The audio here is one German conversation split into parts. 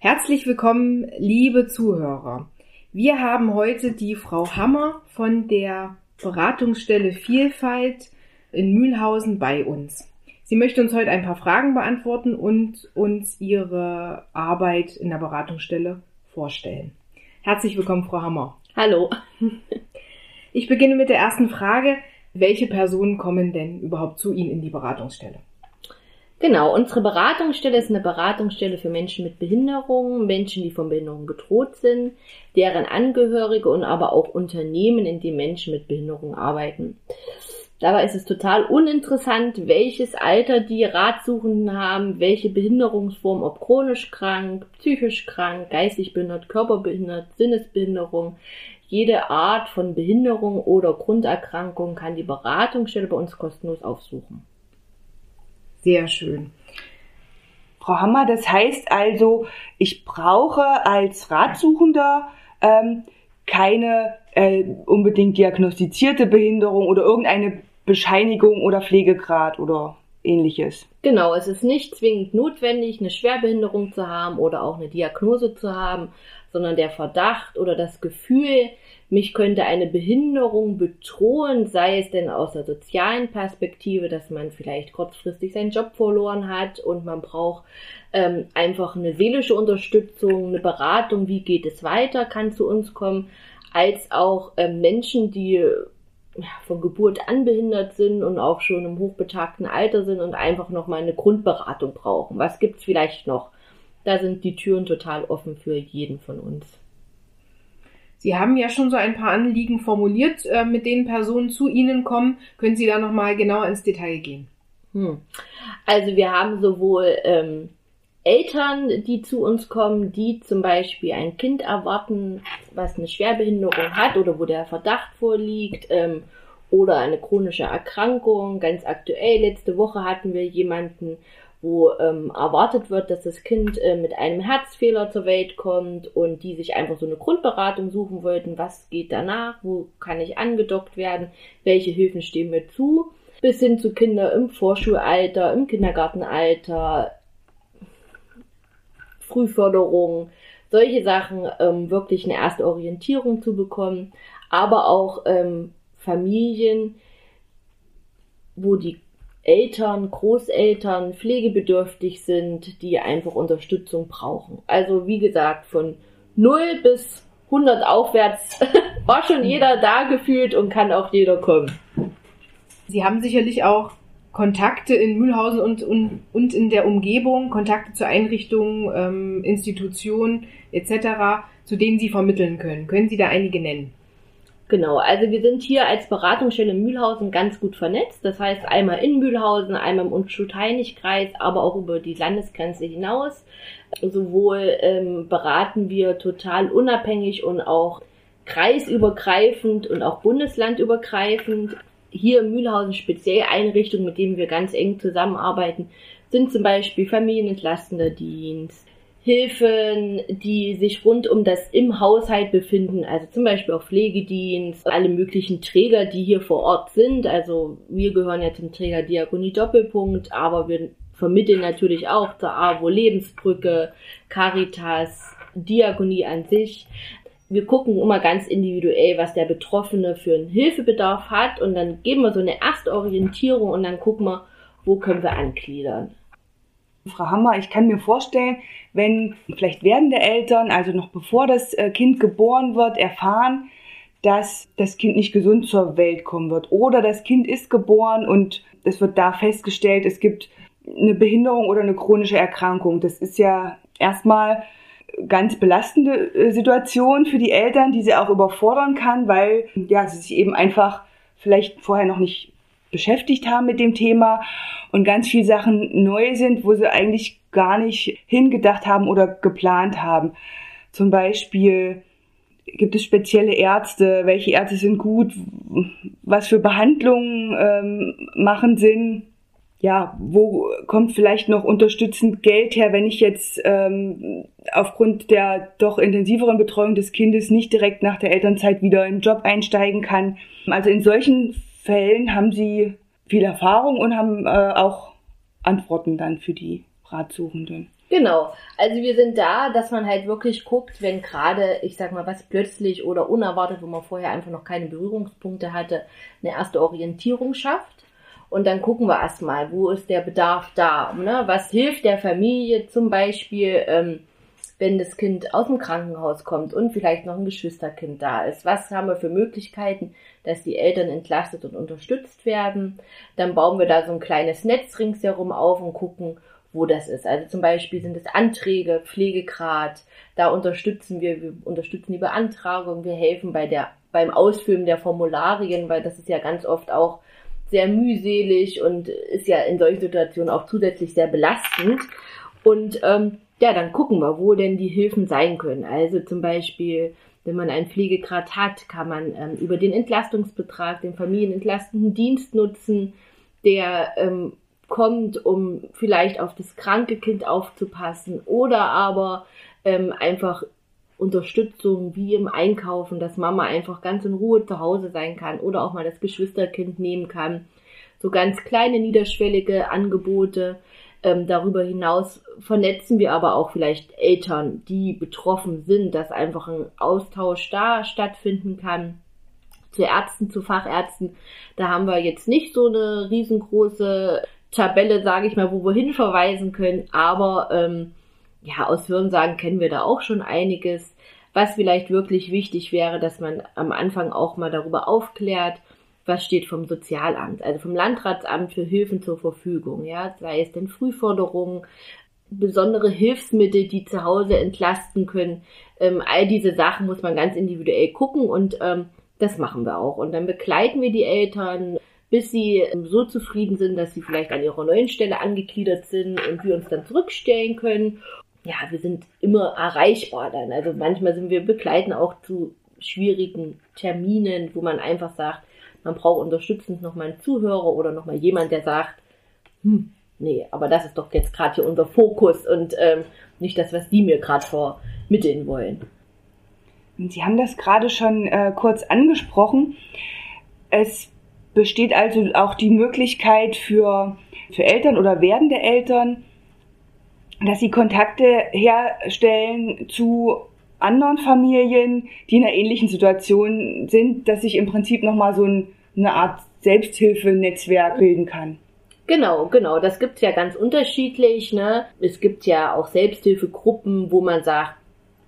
Herzlich willkommen, liebe Zuhörer. Wir haben heute die Frau Hammer von der Beratungsstelle Vielfalt in Mühlhausen bei uns. Sie möchte uns heute ein paar Fragen beantworten und uns ihre Arbeit in der Beratungsstelle vorstellen. Herzlich willkommen, Frau Hammer. Hallo. Ich beginne mit der ersten Frage. Welche Personen kommen denn überhaupt zu Ihnen in die Beratungsstelle? Genau, unsere Beratungsstelle ist eine Beratungsstelle für Menschen mit Behinderungen, Menschen, die von Behinderung bedroht sind, deren Angehörige und aber auch Unternehmen, in denen Menschen mit Behinderung arbeiten. Dabei ist es total uninteressant, welches Alter die Ratsuchenden haben, welche Behinderungsform, ob chronisch krank, psychisch krank, geistig behindert, körperbehindert, Sinnesbehinderung. Jede Art von Behinderung oder Grunderkrankung kann die Beratungsstelle bei uns kostenlos aufsuchen. Sehr schön. Frau Hammer, das heißt also, ich brauche als Ratsuchender ähm, keine äh, unbedingt diagnostizierte Behinderung oder irgendeine Bescheinigung oder Pflegegrad oder ähnliches. Genau, es ist nicht zwingend notwendig, eine Schwerbehinderung zu haben oder auch eine Diagnose zu haben, sondern der Verdacht oder das Gefühl, mich könnte eine Behinderung bedrohen, sei es denn aus der sozialen Perspektive, dass man vielleicht kurzfristig seinen Job verloren hat und man braucht ähm, einfach eine seelische Unterstützung, eine Beratung, wie geht es weiter, kann zu uns kommen, als auch ähm, Menschen, die von Geburt an behindert sind und auch schon im hochbetagten Alter sind und einfach nochmal eine Grundberatung brauchen. Was gibt's vielleicht noch? Da sind die Türen total offen für jeden von uns. Sie haben ja schon so ein paar Anliegen formuliert, äh, mit denen Personen zu Ihnen kommen. Können Sie da nochmal genauer ins Detail gehen? Hm. Also wir haben sowohl ähm, Eltern, die zu uns kommen, die zum Beispiel ein Kind erwarten, was eine Schwerbehinderung hat oder wo der Verdacht vorliegt, ähm, oder eine chronische Erkrankung. Ganz aktuell, letzte Woche hatten wir jemanden, wo ähm, erwartet wird, dass das Kind äh, mit einem Herzfehler zur Welt kommt und die sich einfach so eine Grundberatung suchen wollten, was geht danach, wo kann ich angedockt werden, welche Hilfen stehen mir zu, bis hin zu Kinder im Vorschulalter, im Kindergartenalter, Frühförderung, solche Sachen, ähm, wirklich eine erste Orientierung zu bekommen, aber auch ähm, Familien, wo die Eltern, Großeltern pflegebedürftig sind, die einfach Unterstützung brauchen. Also wie gesagt, von 0 bis 100 aufwärts war schon jeder da gefühlt und kann auch jeder kommen. Sie haben sicherlich auch Kontakte in Mühlhausen und, und, und in der Umgebung, Kontakte zu Einrichtungen, ähm, Institutionen etc., zu denen Sie vermitteln können. Können Sie da einige nennen? Genau, also wir sind hier als Beratungsstelle in Mühlhausen ganz gut vernetzt. Das heißt einmal in Mühlhausen, einmal im Unschuld-Heinig-Kreis, aber auch über die Landesgrenze hinaus. Sowohl ähm, beraten wir total unabhängig und auch kreisübergreifend und auch bundeslandübergreifend. Hier in Mühlhausen speziell Einrichtungen, mit denen wir ganz eng zusammenarbeiten, sind zum Beispiel Familienentlastender Dienst, Hilfen, die sich rund um das im Haushalt befinden, also zum Beispiel auch Pflegedienst, alle möglichen Träger, die hier vor Ort sind. Also wir gehören ja zum Träger Diakonie Doppelpunkt, aber wir vermitteln natürlich auch zur AWO Lebensbrücke, Caritas, Diakonie an sich. Wir gucken immer ganz individuell, was der Betroffene für einen Hilfebedarf hat und dann geben wir so eine erste Orientierung und dann gucken wir, wo können wir angliedern. Frau Hammer, ich kann mir vorstellen, wenn vielleicht werdende Eltern, also noch bevor das äh, Kind geboren wird, erfahren, dass das Kind nicht gesund zur Welt kommen wird oder das Kind ist geboren und es wird da festgestellt, es gibt eine Behinderung oder eine chronische Erkrankung. Das ist ja erstmal ganz belastende äh, Situation für die Eltern, die sie auch überfordern kann, weil ja, sie sich eben einfach vielleicht vorher noch nicht beschäftigt haben mit dem Thema und ganz viele Sachen neu sind, wo sie eigentlich gar nicht hingedacht haben oder geplant haben. Zum Beispiel gibt es spezielle Ärzte, welche Ärzte sind gut, was für Behandlungen ähm, machen Sinn. Ja, wo kommt vielleicht noch unterstützend Geld her, wenn ich jetzt ähm, aufgrund der doch intensiveren Betreuung des Kindes nicht direkt nach der Elternzeit wieder in den Job einsteigen kann. Also in solchen Fällen haben sie viel Erfahrung und haben äh, auch Antworten dann für die Ratsuchenden. Genau. Also wir sind da, dass man halt wirklich guckt, wenn gerade, ich sag mal, was plötzlich oder unerwartet, wo man vorher einfach noch keine Berührungspunkte hatte, eine erste Orientierung schafft. Und dann gucken wir erstmal, wo ist der Bedarf da? Ne? Was hilft der Familie zum Beispiel, ähm, wenn das Kind aus dem Krankenhaus kommt und vielleicht noch ein Geschwisterkind da ist? Was haben wir für Möglichkeiten, dass die Eltern entlastet und unterstützt werden? Dann bauen wir da so ein kleines Netz ringsherum auf und gucken, wo das ist. Also zum Beispiel sind es Anträge, Pflegegrad, da unterstützen wir, wir unterstützen die Beantragung, wir helfen bei der, beim Ausfüllen der Formularien, weil das ist ja ganz oft auch sehr mühselig und ist ja in solchen Situationen auch zusätzlich sehr belastend. Und ähm, ja, dann gucken wir, wo denn die Hilfen sein können. Also zum Beispiel, wenn man einen Pflegegrad hat, kann man ähm, über den Entlastungsbetrag den familienentlastenden Dienst nutzen, der ähm, kommt, um vielleicht auf das kranke Kind aufzupassen oder aber ähm, einfach Unterstützung wie im Einkaufen, dass Mama einfach ganz in Ruhe zu Hause sein kann oder auch mal das Geschwisterkind nehmen kann. So ganz kleine niederschwellige Angebote. Ähm, darüber hinaus vernetzen wir aber auch vielleicht Eltern, die betroffen sind, dass einfach ein Austausch da stattfinden kann zu Ärzten, zu Fachärzten. Da haben wir jetzt nicht so eine riesengroße Tabelle, sage ich mal, wo wir hinverweisen können. Aber ähm, ja, aus Hörensagen kennen wir da auch schon einiges. Was vielleicht wirklich wichtig wäre, dass man am Anfang auch mal darüber aufklärt, was steht vom Sozialamt, also vom Landratsamt für Hilfen zur Verfügung, ja, sei es denn Frühforderungen, besondere Hilfsmittel, die zu Hause entlasten können. Ähm, all diese Sachen muss man ganz individuell gucken und ähm, das machen wir auch. Und dann begleiten wir die Eltern, bis sie so zufrieden sind, dass sie vielleicht an ihrer neuen Stelle angegliedert sind und wir uns dann zurückstellen können. Ja, wir sind immer erreichbar dann. Also manchmal sind wir begleiten auch zu schwierigen Terminen, wo man einfach sagt, man braucht unterstützend nochmal einen Zuhörer oder nochmal jemand, der sagt, hm, nee, aber das ist doch jetzt gerade hier unser Fokus und ähm, nicht das, was die mir gerade vermitteln wollen. Sie haben das gerade schon äh, kurz angesprochen. Es besteht also auch die Möglichkeit für, für Eltern oder werdende Eltern, dass sie Kontakte herstellen zu anderen Familien, die in einer ähnlichen Situation sind, dass sich im Prinzip nochmal so ein, eine Art Selbsthilfenetzwerk bilden kann. Genau, genau. Das gibt's ja ganz unterschiedlich. Ne? Es gibt ja auch Selbsthilfegruppen, wo man sagt,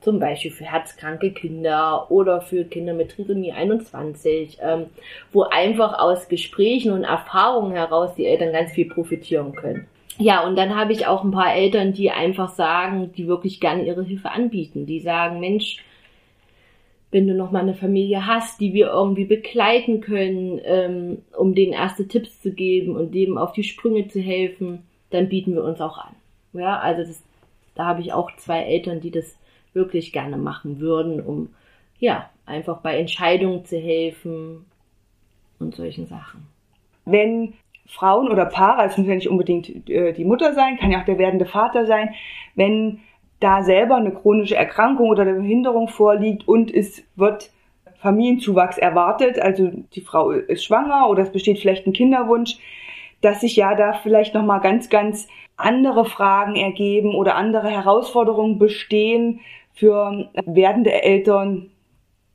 zum Beispiel für herzkranke Kinder oder für Kinder mit Trisomie 21, ähm, wo einfach aus Gesprächen und Erfahrungen heraus die Eltern ganz viel profitieren können. Ja, und dann habe ich auch ein paar Eltern, die einfach sagen, die wirklich gerne ihre Hilfe anbieten. Die sagen, Mensch, wenn du noch mal eine Familie hast, die wir irgendwie begleiten können, ähm, um denen erste Tipps zu geben und dem auf die Sprünge zu helfen, dann bieten wir uns auch an. Ja, also das, da habe ich auch zwei Eltern, die das wirklich gerne machen würden, um ja, einfach bei Entscheidungen zu helfen und solchen Sachen. Wenn Frauen oder Paare, es muss ja nicht unbedingt äh, die Mutter sein, kann ja auch der werdende Vater sein, wenn da selber eine chronische Erkrankung oder eine Behinderung vorliegt und es wird Familienzuwachs erwartet, also die Frau ist schwanger oder es besteht vielleicht ein Kinderwunsch, dass sich ja da vielleicht noch mal ganz ganz andere Fragen ergeben oder andere Herausforderungen bestehen, für werdende Eltern,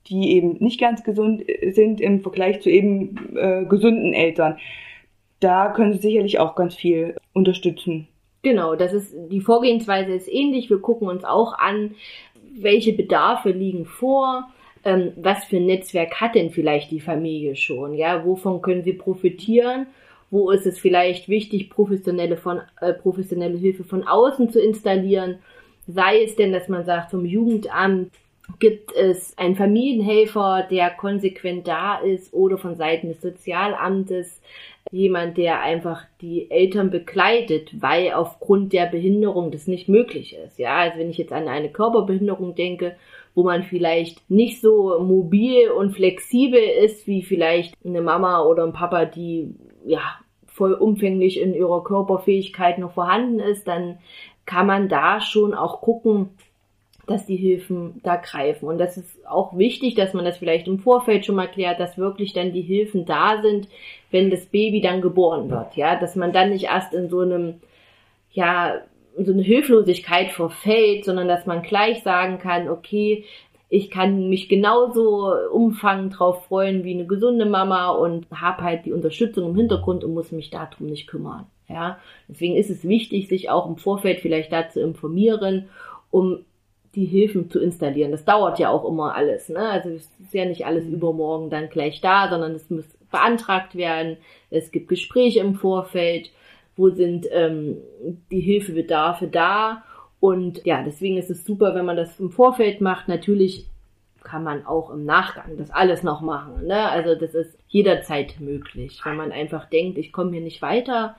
die eben nicht ganz gesund sind im Vergleich zu eben äh, gesunden Eltern. Da können Sie sicherlich auch ganz viel unterstützen. Genau, das ist die Vorgehensweise ist ähnlich. Wir gucken uns auch an, welche Bedarfe liegen vor, ähm, was für ein Netzwerk hat denn vielleicht die Familie schon, ja, wovon können sie profitieren, wo ist es vielleicht wichtig, professionelle von äh, professionelle Hilfe von außen zu installieren Sei es denn, dass man sagt, vom Jugendamt gibt es einen Familienhelfer, der konsequent da ist oder von Seiten des Sozialamtes jemand, der einfach die Eltern begleitet, weil aufgrund der Behinderung das nicht möglich ist. Ja, also wenn ich jetzt an eine Körperbehinderung denke, wo man vielleicht nicht so mobil und flexibel ist wie vielleicht eine Mama oder ein Papa, die ja vollumfänglich in ihrer Körperfähigkeit noch vorhanden ist, dann kann man da schon auch gucken, dass die Hilfen da greifen. Und das ist auch wichtig, dass man das vielleicht im Vorfeld schon mal klärt, dass wirklich dann die Hilfen da sind, wenn das Baby dann geboren wird. Ja, dass man dann nicht erst in so einem, ja, so eine Hilflosigkeit verfällt, sondern dass man gleich sagen kann, okay, ich kann mich genauso umfangend drauf freuen wie eine gesunde Mama und habe halt die Unterstützung im Hintergrund und muss mich darum nicht kümmern. Ja, deswegen ist es wichtig, sich auch im Vorfeld vielleicht dazu informieren, um die Hilfen zu installieren. Das dauert ja auch immer alles. Ne? Also es ist ja nicht alles übermorgen dann gleich da, sondern es muss beantragt werden. Es gibt Gespräche im Vorfeld. Wo sind ähm, die Hilfebedarfe da? Und ja, deswegen ist es super, wenn man das im Vorfeld macht. Natürlich kann man auch im Nachgang das alles noch machen. Ne? Also das ist jederzeit möglich, wenn man einfach denkt, ich komme hier nicht weiter.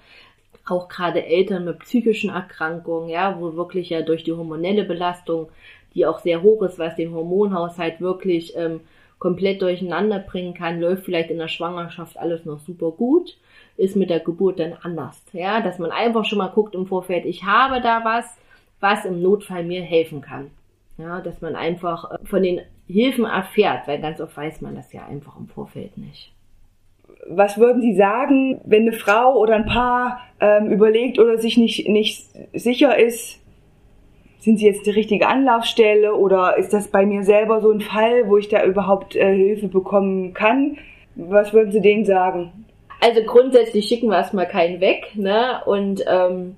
Auch gerade Eltern mit psychischen Erkrankungen, ja, wo wirklich ja durch die hormonelle Belastung, die auch sehr hoch ist, was den Hormonhaushalt wirklich ähm, komplett durcheinander bringen kann, läuft vielleicht in der Schwangerschaft alles noch super gut, ist mit der Geburt dann anders. Ja, dass man einfach schon mal guckt im Vorfeld, ich habe da was, was im Notfall mir helfen kann. Ja, dass man einfach äh, von den Hilfen erfährt, weil ganz oft weiß man das ja einfach im Vorfeld nicht. Was würden Sie sagen, wenn eine Frau oder ein Paar ähm, überlegt oder sich nicht, nicht sicher ist, sind Sie jetzt die richtige Anlaufstelle oder ist das bei mir selber so ein Fall, wo ich da überhaupt äh, Hilfe bekommen kann? Was würden Sie denen sagen? Also grundsätzlich schicken wir erstmal keinen weg, ne? Und ähm,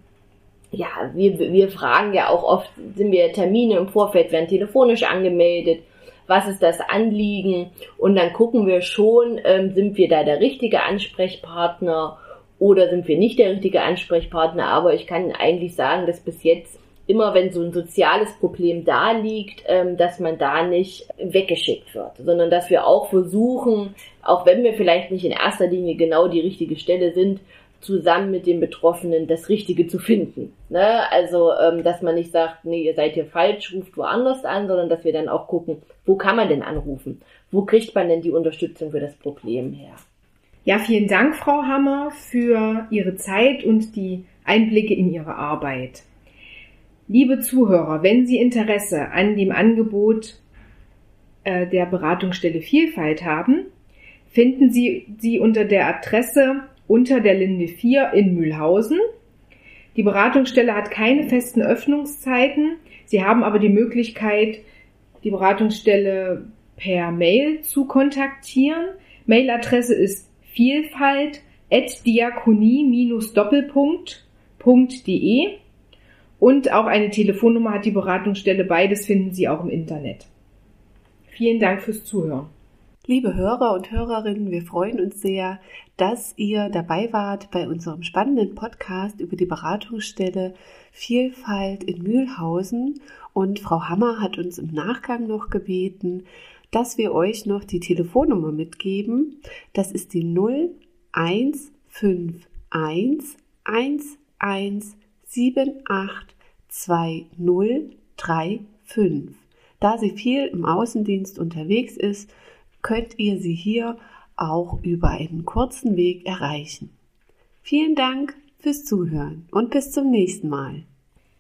ja, wir, wir fragen ja auch oft, sind wir Termine im Vorfeld, werden telefonisch angemeldet, was ist das Anliegen? Und dann gucken wir schon, ähm, sind wir da der richtige Ansprechpartner oder sind wir nicht der richtige Ansprechpartner? Aber ich kann eigentlich sagen, dass bis jetzt immer wenn so ein soziales Problem da liegt, ähm, dass man da nicht weggeschickt wird, sondern dass wir auch versuchen, auch wenn wir vielleicht nicht in erster Linie genau die richtige Stelle sind, zusammen mit den Betroffenen das Richtige zu finden. Ne? Also, ähm, dass man nicht sagt, nee, ihr seid hier falsch, ruft woanders an, sondern dass wir dann auch gucken, wo kann man denn anrufen? Wo kriegt man denn die Unterstützung für das Problem her? Ja, vielen Dank, Frau Hammer, für Ihre Zeit und die Einblicke in Ihre Arbeit. Liebe Zuhörer, wenn Sie Interesse an dem Angebot äh, der Beratungsstelle Vielfalt haben, finden Sie sie unter der Adresse unter der Linde 4 in Mühlhausen. Die Beratungsstelle hat keine festen Öffnungszeiten. Sie haben aber die Möglichkeit, die Beratungsstelle per Mail zu kontaktieren. Mailadresse ist vielfalt at diakonie-doppelpunkt.de und auch eine Telefonnummer hat die Beratungsstelle. Beides finden Sie auch im Internet. Vielen Dank fürs Zuhören. Liebe Hörer und Hörerinnen, wir freuen uns sehr, dass ihr dabei wart bei unserem spannenden Podcast über die Beratungsstelle Vielfalt in Mühlhausen. Und Frau Hammer hat uns im Nachgang noch gebeten, dass wir euch noch die Telefonnummer mitgeben. Das ist die 0151 11 782035. Da sie viel im Außendienst unterwegs ist, könnt ihr sie hier auch über einen kurzen Weg erreichen. Vielen Dank fürs Zuhören und bis zum nächsten Mal.